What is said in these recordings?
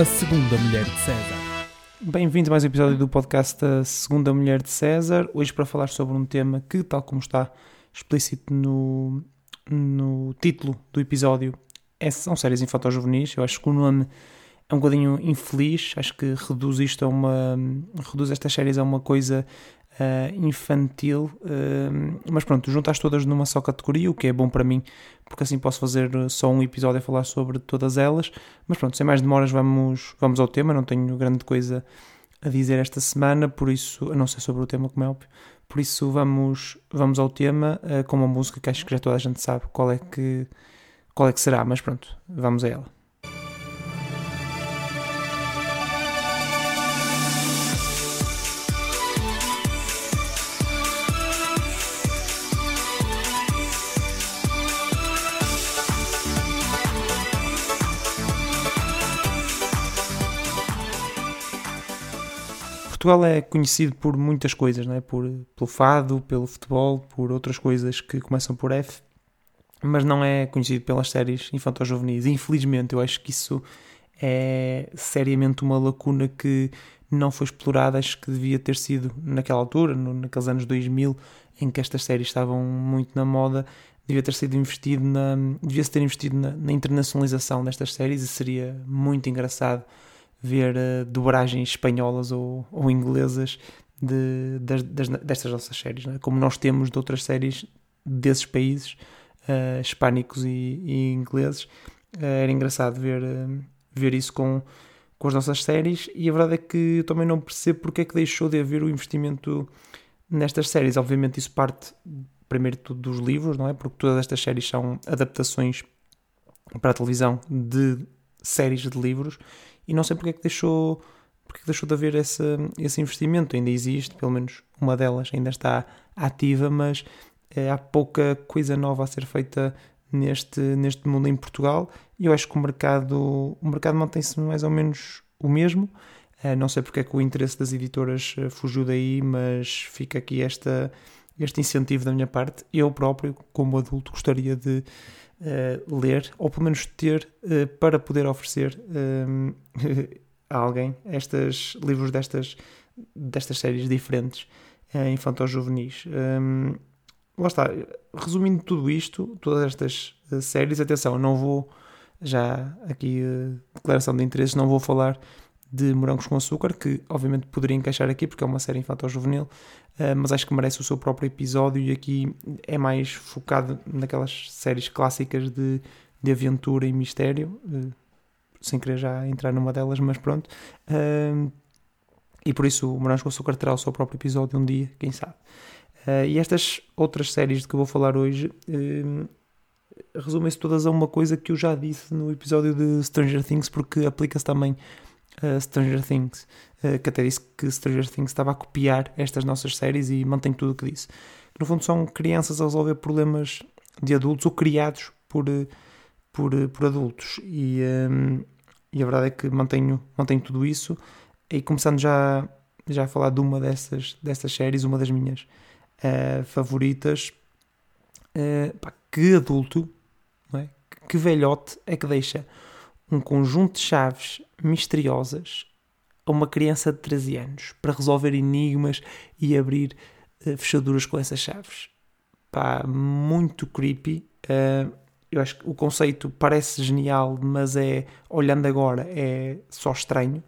A Segunda Mulher de César. Bem-vindo a mais um episódio do podcast A Segunda Mulher de César. Hoje para falar sobre um tema que, tal como está explícito no, no título do episódio, é, são séries infantil-juvenis. Eu acho que o nome é um bocadinho infeliz. Acho que reduz isto a uma. reduz estas séries a uma coisa uh, infantil. Uh, mas pronto, juntas todas numa só categoria, o que é bom para mim, porque assim posso fazer só um episódio a falar sobre todas elas. Mas pronto, sem mais demoras, vamos, vamos ao tema. Não tenho grande coisa a dizer esta semana, por isso, a não ser sobre o tema, como é óbvio. Por isso, vamos, vamos ao tema uh, com uma música que acho que já toda a gente sabe qual é que, qual é que será, mas pronto, vamos a ela. Portugal é conhecido por muitas coisas, não é? por, pelo fado, pelo futebol, por outras coisas que começam por F, mas não é conhecido pelas séries infantil-juvenis. Infelizmente, eu acho que isso é seriamente uma lacuna que não foi explorada, acho que devia ter sido naquela altura, no, naqueles anos 2000, em que estas séries estavam muito na moda, devia ter sido investido na, devia-se ter investido na, na internacionalização destas séries e seria muito engraçado ver uh, dobragens espanholas ou, ou inglesas de, das, das, destas nossas séries, é? como nós temos de outras séries desses países, uh, hispânicos e, e ingleses. Uh, era engraçado ver, ver isso com, com as nossas séries, e a verdade é que também não percebo porque é que deixou de haver o investimento nestas séries. Obviamente, isso parte primeiro tudo dos livros, não é? Porque todas estas séries são adaptações para a televisão de séries de livros e não sei porque é que deixou, porque é deixou de haver esse, esse investimento. Ainda existe, pelo menos uma delas ainda está ativa, mas é, há pouca coisa nova a ser feita neste, neste mundo em Portugal e eu acho que o mercado, o mercado mantém-se mais ou menos o mesmo. É, não sei porque é que o interesse das editoras eh, fugiu daí, mas fica aqui esta, este incentivo da minha parte. Eu próprio, como adulto, gostaria de uh, ler, ou pelo menos ter, uh, para poder oferecer uh, a alguém estes livros destas, destas séries diferentes uh, infantil-juvenis. Um, lá está, resumindo tudo isto, todas estas séries, atenção, não vou, já aqui, declaração de interesses, não vou falar de Morangos com Açúcar, que obviamente poderia encaixar aqui porque é uma série infantil-juvenil, uh, mas acho que merece o seu próprio episódio e aqui é mais focado naquelas séries clássicas de, de aventura e mistério, uh, sem querer já entrar numa delas, mas pronto. Uh, e por isso o Morangos com Açúcar terá o seu próprio episódio um dia, quem sabe. e estas outras séries de que eu vou falar hoje resumem-se todas a uma coisa que eu já disse no episódio de Stranger Things, porque aplica-se também uh, Stranger Things, uh, que até disse que Stranger Things estava a copiar estas nossas séries e mantém tudo o que disse. No fundo, são crianças a resolver problemas de adultos ou criados por, eh, por, por adultos. E, um, e a verdade é que mantenho, mantenho tudo isso. E começando já, já a falar de uma dessas, dessas séries, uma das minhas uh, favoritas. Uh, pá, que adulto, é? que velhote é que deixa um conjunto de chaves misteriosas a uma criança de 13 anos para resolver enigmas e abrir uh, fechaduras com essas chaves. Pá, muito creepy. Uh, eu acho que o conceito parece genial, mas é, olhando agora, é só estranho.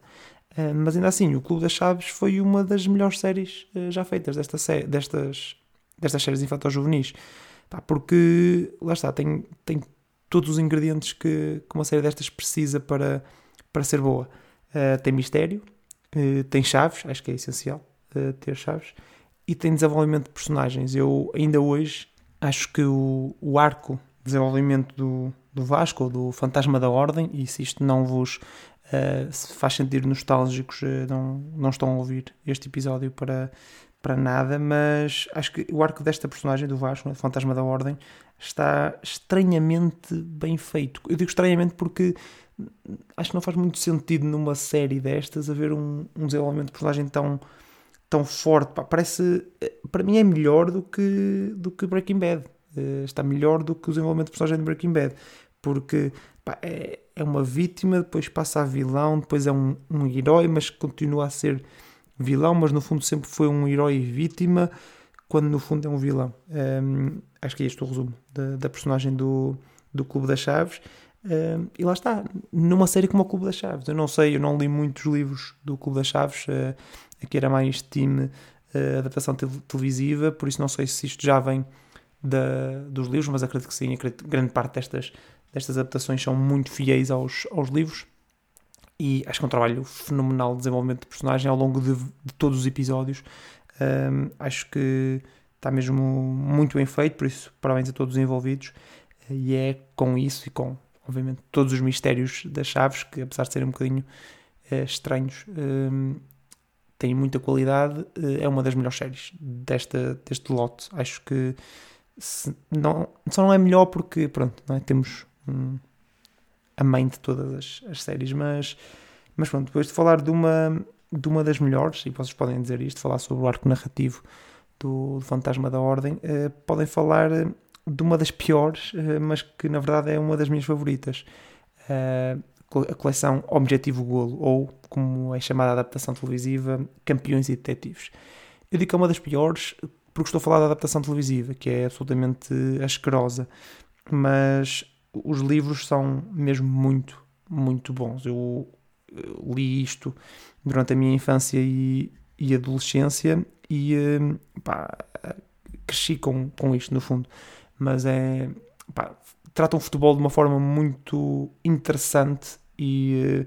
Uh, mas ainda assim, o Clube das Chaves foi uma das melhores séries já feitas desta sé destas, destas séries infantil-juvenis. Porque, lá está, tem, tem todos os ingredientes que, que uma série destas precisa para, para ser boa. Uh, tem mistério, uh, tem chaves, acho que é essencial uh, ter chaves, e tem desenvolvimento de personagens. Eu ainda hoje acho que o, o arco de desenvolvimento do, do Vasco, do Fantasma da Ordem, e se isto não vos se faz sentir nostálgicos, não, não estão a ouvir este episódio para, para nada, mas acho que o arco desta personagem do Vasco, né, Fantasma da Ordem, está estranhamente bem feito. Eu digo estranhamente porque acho que não faz muito sentido numa série destas haver um, um desenvolvimento de personagem tão, tão forte. Pá, parece, para mim é melhor do que, do que Breaking Bad. Uh, está melhor do que o desenvolvimento de personagem de Breaking Bad. Porque pá, é, é uma vítima, depois passa a vilão, depois é um, um herói, mas continua a ser vilão, mas no fundo sempre foi um herói vítima, quando no fundo é um vilão. Um, acho que é este o resumo da, da personagem do, do Clube das Chaves. Um, e lá está, numa série como o Clube das Chaves. Eu não sei, eu não li muitos livros do Clube das Chaves, uh, aqui era mais time uh, adaptação televisiva, por isso não sei se isto já vem da, dos livros, mas acredito que sim, acredito que grande parte destas, destas adaptações são muito fiéis aos, aos livros e acho que é um trabalho fenomenal de desenvolvimento de personagem ao longo de, de todos os episódios. Um, acho que está mesmo muito bem feito, por isso parabéns a todos os envolvidos e é com isso e com, obviamente, todos os mistérios das chaves, que apesar de serem um bocadinho uh, estranhos, um, têm muita qualidade, uh, é uma das melhores séries desta, deste lote. Acho que se, não, só não é melhor porque, pronto, é? temos um, a mãe de todas as, as, séries, mas, mas pronto, depois de falar de uma, de uma das melhores, e vocês podem dizer isto, falar sobre o arco narrativo do, do Fantasma da Ordem, uh, podem falar de uma das piores, uh, mas que na verdade é uma das minhas favoritas. Uh, a coleção Objetivo Golo, ou como é chamada a adaptação televisiva, Campeões e Detetives. Eu digo que é uma das piores porque estou a falar da adaptação televisiva, que é absolutamente asquerosa, mas os livros são mesmo muito, muito bons. Eu li isto durante a minha infância e, e adolescência e hum, pá, cresci com, com isto, no fundo. Mas é. Pá, tratam o futebol de uma forma muito interessante e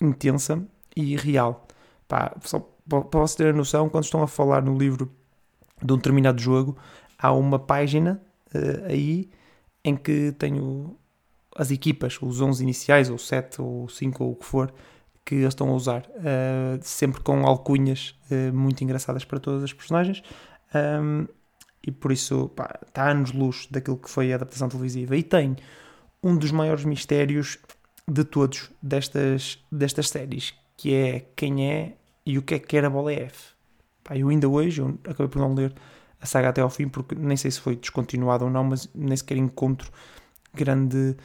uh, intensa e real. Pá, só para vocês terem noção, quando estão a falar no livro de um determinado jogo, há uma página uh, aí em que tenho as equipas, os 11 iniciais, ou 7, ou 5, ou o que for, que eles estão a usar, uh, sempre com alcunhas uh, muito engraçadas para todas as personagens. Um, e por isso pá, está anos-luz daquilo que foi a adaptação televisiva. E tem um dos maiores mistérios de todos destas, destas séries, que é quem é e o que é que era a bola F. Pá, eu ainda hoje, eu acabei por não ler a saga até ao fim, porque nem sei se foi descontinuado ou não, mas nem sequer encontro grande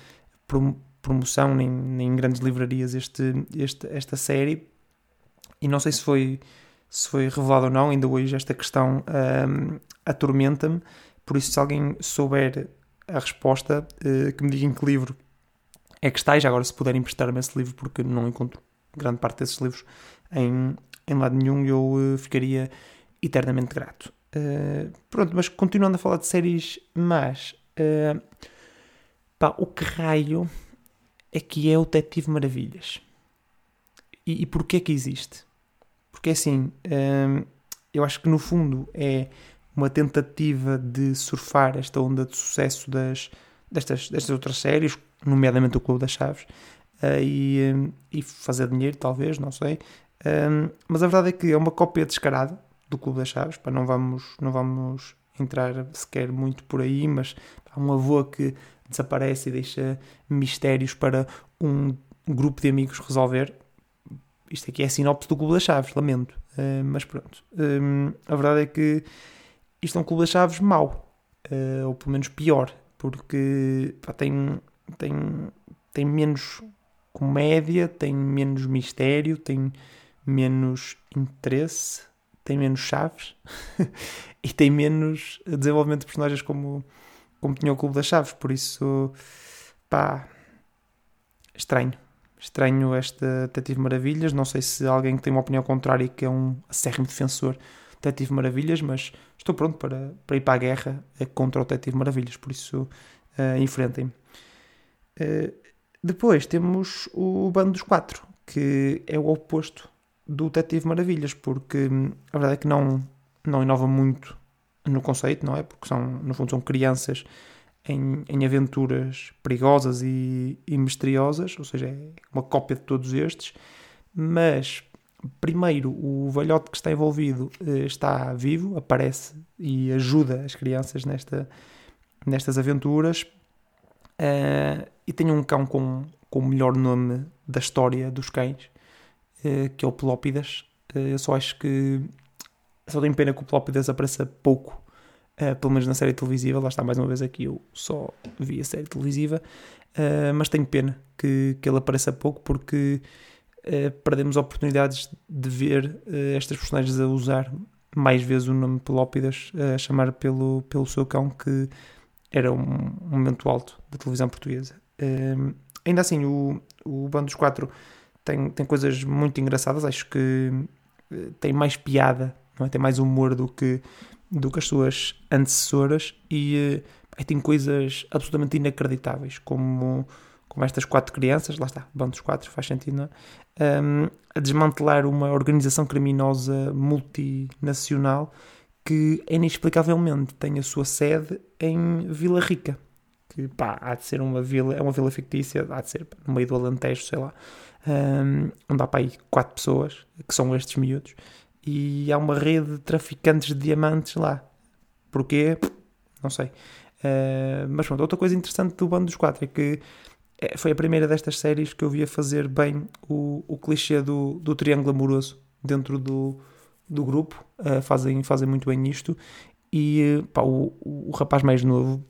promoção, nem, nem em grandes livrarias este, este, esta série. E não sei se foi, se foi revelado ou não, ainda hoje esta questão um, atormenta-me. Por isso, se alguém souber a resposta, uh, que me diga em que livro é que está, e já agora se puderem emprestar-me esse livro, porque não encontro grande parte desses livros em, em lado nenhum, eu uh, ficaria eternamente grato. Uh, pronto, mas continuando a falar de séries uh, pá, o que raio é que é o Detetive Maravilhas? E, e porquê que existe? Porque assim, eu acho que no fundo é uma tentativa de surfar esta onda de sucesso das, destas, destas outras séries, nomeadamente o Clube das Chaves, uh, e, e, fazer dinheiro, talvez, não sei. Um, mas a verdade é que é uma cópia descarada do Clube das Chaves, para não vamos, não vamos entrar sequer muito por aí, mas há um avô que desaparece e deixa mistérios para um grupo de amigos resolver. Isto aqui é a sinopse do Clube das Chaves, lamento. Uh, mas pronto. Um, a verdade é que isto é um Clube das Chaves mau, uh, ou pelo menos pior, porque pá, tem, tem, tem menos comédia, tem menos mistério, tem menos interesse, tem menos chaves e tem menos desenvolvimento de personagens como, como tinha o Clube das Chaves. Por isso, pá, estranho. Estranho esta Detetive Maravilhas. Não sei se alguém que tem uma opinião contrária que é um acérrimo defensor de Detetive Maravilhas, mas estou pronto para, para ir para a guerra contra o Detetive Maravilhas. Por isso, uh, enfrentem-me. Uh, depois temos o Bando dos Quatro, que é o oposto do Detetive Maravilhas, porque hum, a verdade é que não, não inova muito no conceito, não é? Porque são, no fundo, são crianças em, em aventuras perigosas e, e misteriosas, ou seja, é uma cópia de todos estes, mas primeiro o velhote que está envolvido eh, está vivo, aparece e ajuda as crianças nesta, nestas aventuras uh, e tem um cão com, com o melhor nome da história dos cães eh, que é o Pelópidas. Eh, eu só acho que só tenho pena que o Pelópidas apareça pouco uh, pelo menos na série televisiva. Lá está mais uma vez aqui, eu só vi a série televisiva, uh, mas tenho pena que, que ele apareça pouco porque uh, perdemos oportunidades de ver estas personagens a usar mais vezes o nome Pelópidas, a chamar pelo, pelo seu cão, que era um, um momento alto da televisão portuguesa. ainda assim, o, o Bando dos Quatro tem, tem coisas muito engraçadas, acho que tem mais piada, não é? tem mais humor do que do que as suas antecessoras e uh, tem coisas absolutamente inacreditáveis, como, como estas quatro crianças, lá está, bando dos quatro, faz sentido, é? Um, a desmantelar uma organização criminosa multinacional que inexplicavelmente tem a sua sede em Vila Rica, que pá, há de ser uma vila, é uma vila fictícia, há de ser no meio do Alentejo, sei lá, um, onde há para aí quatro pessoas, que são estes miúdos, e há uma rede de traficantes de diamantes lá. Porquê? Não sei. Uh, mas pronto, outra coisa interessante do Bando dos Quatro é que é, foi a primeira destas séries que eu via fazer bem o, o clichê do, do triângulo amoroso dentro do, do grupo. Uh, fazem, fazem muito bem isto. E pá, o, o rapaz mais novo,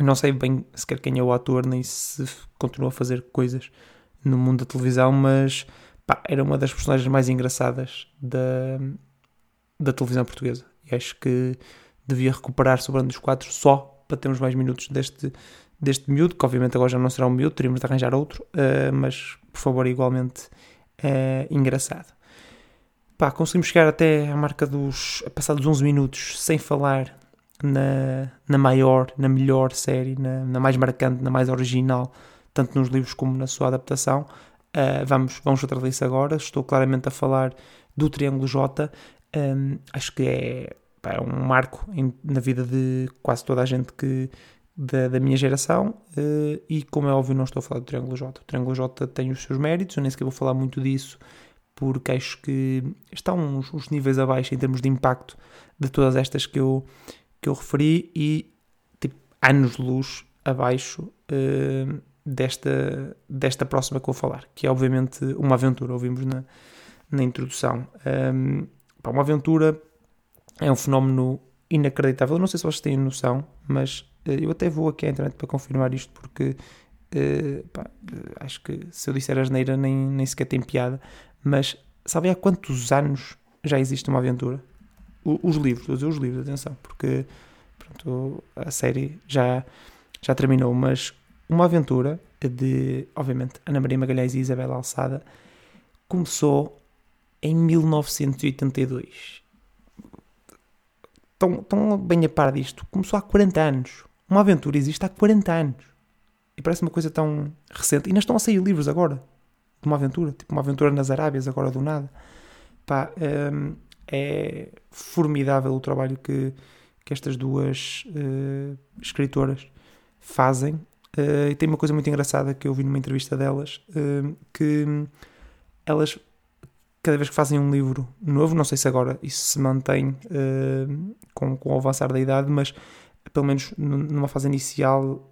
não sei bem sequer quem é o ator, nem se continua a fazer coisas no mundo da televisão, mas pá, era uma das personagens mais engraçadas da, da televisão portuguesa. E acho que devia recuperar Sobrando dos Quatro só para termos mais minutos deste, deste miúdo, que obviamente agora já não será um miúdo, teríamos de arranjar outro, uh, mas por favor, igualmente uh, engraçado. Pá, conseguimos chegar até a marca dos passados 11 minutos sem falar na, na maior, na melhor série, na, na mais marcante, na mais original, tanto nos livros como na sua adaptação. Uh, vamos, vamos tratar disso agora. Estou claramente a falar do Triângulo J. Um, acho que é, pá, é um marco em, na vida de quase toda a gente que, da, da minha geração. Uh, e, como é óbvio, não estou a falar do Triângulo J. O Triângulo J tem os seus méritos, eu nem sequer vou falar muito disso, porque acho que está uns, uns níveis abaixo em termos de impacto de todas estas que eu, que eu referi e tipo, anos-luz abaixo. Uh, desta, desta próxima que vou falar, que é obviamente uma aventura, ouvimos na, na introdução. Um, uma aventura é um fenómeno inacreditável. Não sei se vocês têm noção, mas uh, eu até vou aqui à internet para confirmar isto, porque uh, pá, uh, acho que se eu disser asneira nem, nem sequer tem piada. Mas sabem há quantos anos já existe uma aventura? Os livros, eu os livros, atenção, porque pronto, a série já, já terminou, mas uma aventura de, obviamente, Ana Maria Magalhães e Isabela Alçada começou em 1982. Estão, estão bem a par disto. Começou há 40 anos. Uma aventura existe há 40 anos. E parece uma coisa tão recente. E ainda estão a sair livros agora de uma aventura. Tipo uma aventura nas Arábias, agora do nada. Pá, hum, é formidável o trabalho que, que estas duas uh, escritoras fazem Uh, e tem uma coisa muito engraçada que eu vi numa entrevista delas, uh, que elas, cada vez que fazem um livro novo, não sei se agora isso se mantém uh, com, com o avançar da idade, mas pelo menos numa fase inicial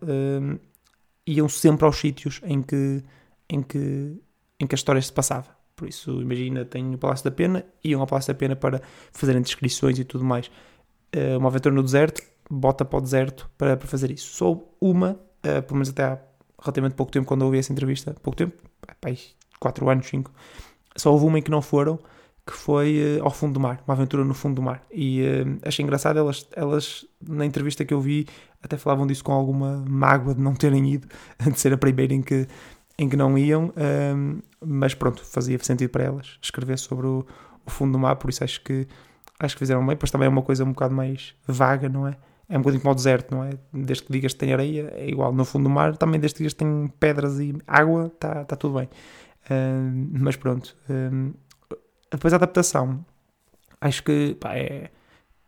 iam sempre aos sítios em que, em que, em que a história se passava. Por isso, imagina, tem o Palácio da Pena, iam ao Palácio da Pena para fazerem descrições e tudo mais. uma aventura no deserto, bota para o deserto para, para fazer isso. Só uma uh, pelo menos até há relativamente pouco tempo, quando eu ouvi essa entrevista, pouco tempo, pai, 4 anos, 5, só houve uma em que não foram, que foi uh, ao fundo do mar, uma aventura no fundo do mar. E uh, achei engraçado, elas, elas na entrevista que eu vi até falavam disso com alguma mágoa de não terem ido, de ser a primeira em que, em que não iam, mas pronto, fazia sentido para elas escrever sobre o, o fundo do mar, por isso acho que acho que fizeram bem, pois também é uma coisa um bocado mais vaga, não é? É um bocadinho como o deserto, não é? Desde que digas que tem areia, é igual. No fundo do mar, também desde que digas que tem pedras e água, está tá tudo bem. Uh, mas pronto. Uh, depois a adaptação, acho que pá, é,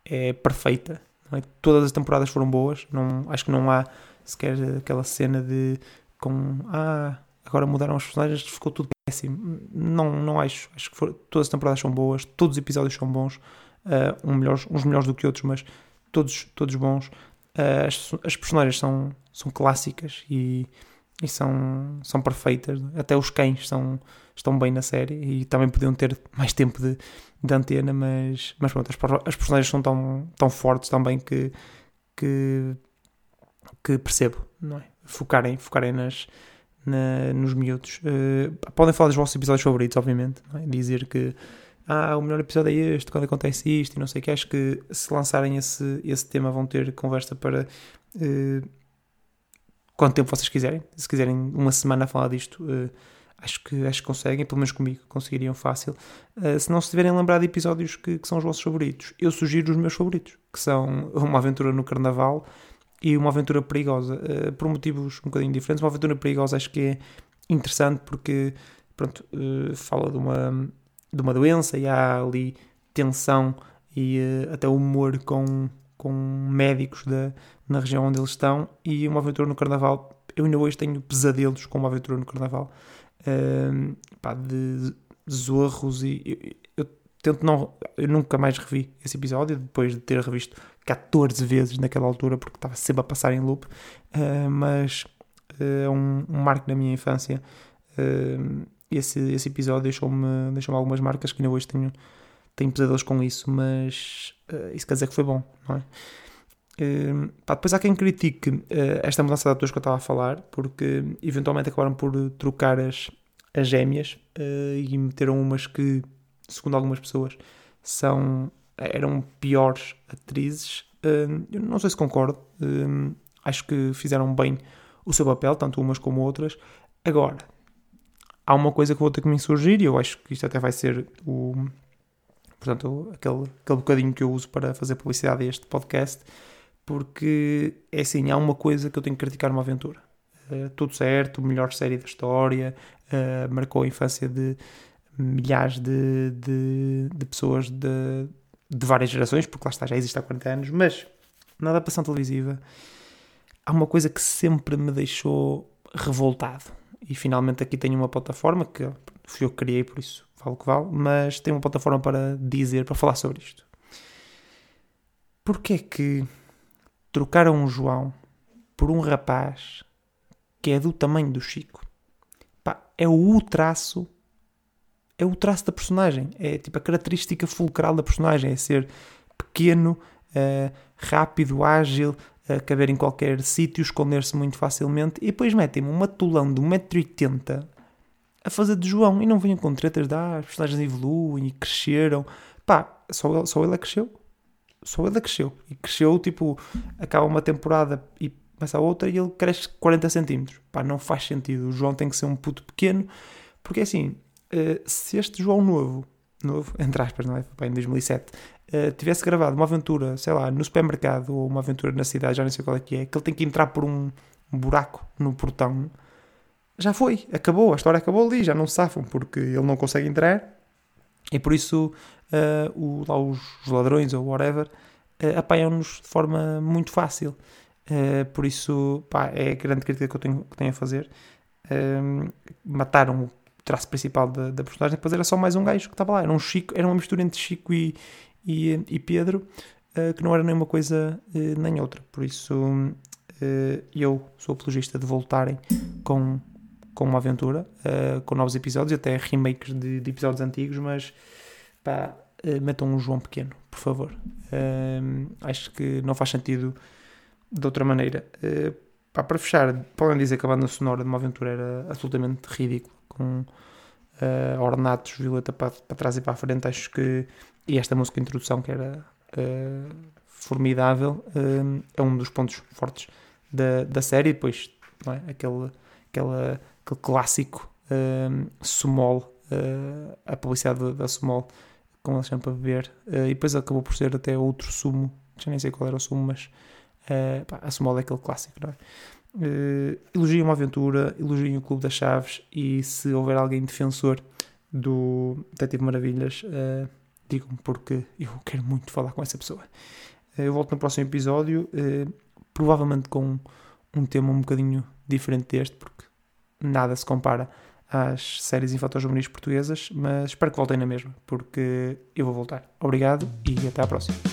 é perfeita. É? Todas as temporadas foram boas. Não, acho que não há sequer aquela cena de com ah, agora mudaram os personagens, ficou tudo péssimo. Não, não acho. Acho que for, todas as temporadas são boas, todos os episódios são bons, uh, um melhores, uns melhores do que outros, mas todos, todos bons. Uh, as, as, personagens são, são clássicas e, e são, são perfeitas. Até os cães são, estão bem na série e também podiam ter mais tempo de, de antena, mas, mas pronto, as, as personagens são tão, tão fortes também que, que, que percebo, não é? Focarem, focarem nas, na, nos miúdos. Uh, podem falar dos vossos episódios favoritos, obviamente, é? dizer que ah, o melhor episódio é este, quando acontece isto e não sei o que. Acho que se lançarem esse, esse tema vão ter conversa para uh, quanto tempo vocês quiserem. Se quiserem uma semana a falar disto, uh, acho, que, acho que conseguem, pelo menos comigo, conseguiriam fácil. Uh, se não se tiverem lembrado de episódios que, que, são os vossos favoritos, eu sugiro os meus favoritos, que são Uma Aventura no Carnaval e Uma Aventura Perigosa, por motivos um bocadinho diferentes. Uma Aventura Perigosa acho que é interessante porque, pronto, fala de uma de uma doença e há ali tensão e uh, até humor com, com médicos da, na região onde eles estão e uma aventura no Carnaval. Eu ainda hoje tenho pesadelos com uma aventura no Carnaval uh, pá, de zorros e eu, eu, tento não. Eu nunca mais revi esse episódio depois de ter revisto 14 vezes naquela altura porque estava sempre a passar em loop, uh, mas eh, é um, um, marco na minha infância esse, esse episódio deixou-me deixou algumas marcas que ainda hoje tenho, tenho pesadelos com isso, mas uh, isso quer dizer que foi bom, não é? Uh, pá, depois há quem critique uh, esta mudança de atores que eu estava a falar, porque eventualmente acabaram por trocar as, as gêmeas e meteram umas que, segundo algumas pessoas, são, eram piores atrizes. eu não sei se concordo, acho que fizeram bem o seu papel, tanto umas como outras. Agora, há uma coisa que vou ter que me insurgir e eu acho que isto até vai ser o. Portanto, aquele, aquele bocadinho que eu uso para fazer publicidade a este podcast, porque é assim: há uma coisa que eu tenho que criticar numa aventura. Uh, tudo certo, melhor série da história, uh, marcou a infância de milhares de, de, de pessoas de, de várias gerações, porque lá está, já existe há 40 anos, mas na adaptação televisiva há uma coisa que sempre me deixou revoltado e finalmente aqui tenho uma plataforma que fui eu que criei, por isso vale o que vale, mas tenho uma plataforma para dizer, para falar sobre isto. Porquê é que trocaram um João por um rapaz que é do tamanho do Chico? Pá, é o traço é o traço da personagem, é tipo a característica fulcral da personagem, é ser pequeno, uh, rápido, ágil, a caber em qualquer sítio, esconder-se muito facilmente, e depois metem-me um matulão de 1,80m a fazer de João e não venham com tretas de ah, as personagens evoluem e cresceram. Pá, só ele, só ele é cresceu. Só ele é cresceu. E cresceu, tipo, acaba uma temporada e começa a outra e ele cresce 40 centímetros. Pá, não faz sentido. O João tem que ser um puto pequeno, porque assim, eh, se este João novo, novo, entre aspas, não é? Pá, em 2007, uh, tivesse gravado uma aventura, sei lá, no supermercado ou uma aventura na cidade, já não sei qual é que é, que ele tem que entrar por um, buraco no portão, já foi, acabou, a história acabou ali, já não safam porque ele não consegue entrar e por isso uh, o, lá os ladrões ou whatever uh, apanham-nos de forma muito fácil. Uh, por isso, pá, é a grande crítica que eu tenho, que tenho a fazer. mataram o traço principal da, da personagem, depois era só mais um gajo que estava lá. Era um Chico, era uma mistura entre Chico e, e, e Pedro, uh, que não era nem uma coisa uh, nem outra. Por isso, uh, eu sou apologista de voltarem com, com uma aventura, com novos episódios, até remakes de, de episódios antigos, mas pá, metam um João Pequeno, por favor. acho que não faz sentido de outra maneira. Pá, para fechar, podem dizer que a banda sonora de uma aventura era absolutamente ridícula, com uh, ornatos violeta para, para trás e para a frente. Acho que e esta música de introdução, que era uh, formidável, uh, é um dos pontos fortes da, da série. E depois, é? aquele, aquele, clássico uh, Sumol, a publicidade da, Sumol, com eles sempre a beber. e depois acabou por ser até outro sumo, já nem sei qual era o sumo, mas pá, a Sumol é aquele clássico, não é? Uh, elogiem uma aventura, elogiem o Clube das Chaves e se houver alguém defensor do Detetive Maravilhas, uh, digam-me porque eu quero muito falar com essa pessoa. Eh, eu volto no próximo episódio, eh, provavelmente com um tema um bocadinho diferente deste, porque nada se compara às séries infantos-juvenis portuguesas, mas espero que voltem na mesma, porque eu vou voltar. Obrigado e até à próxima.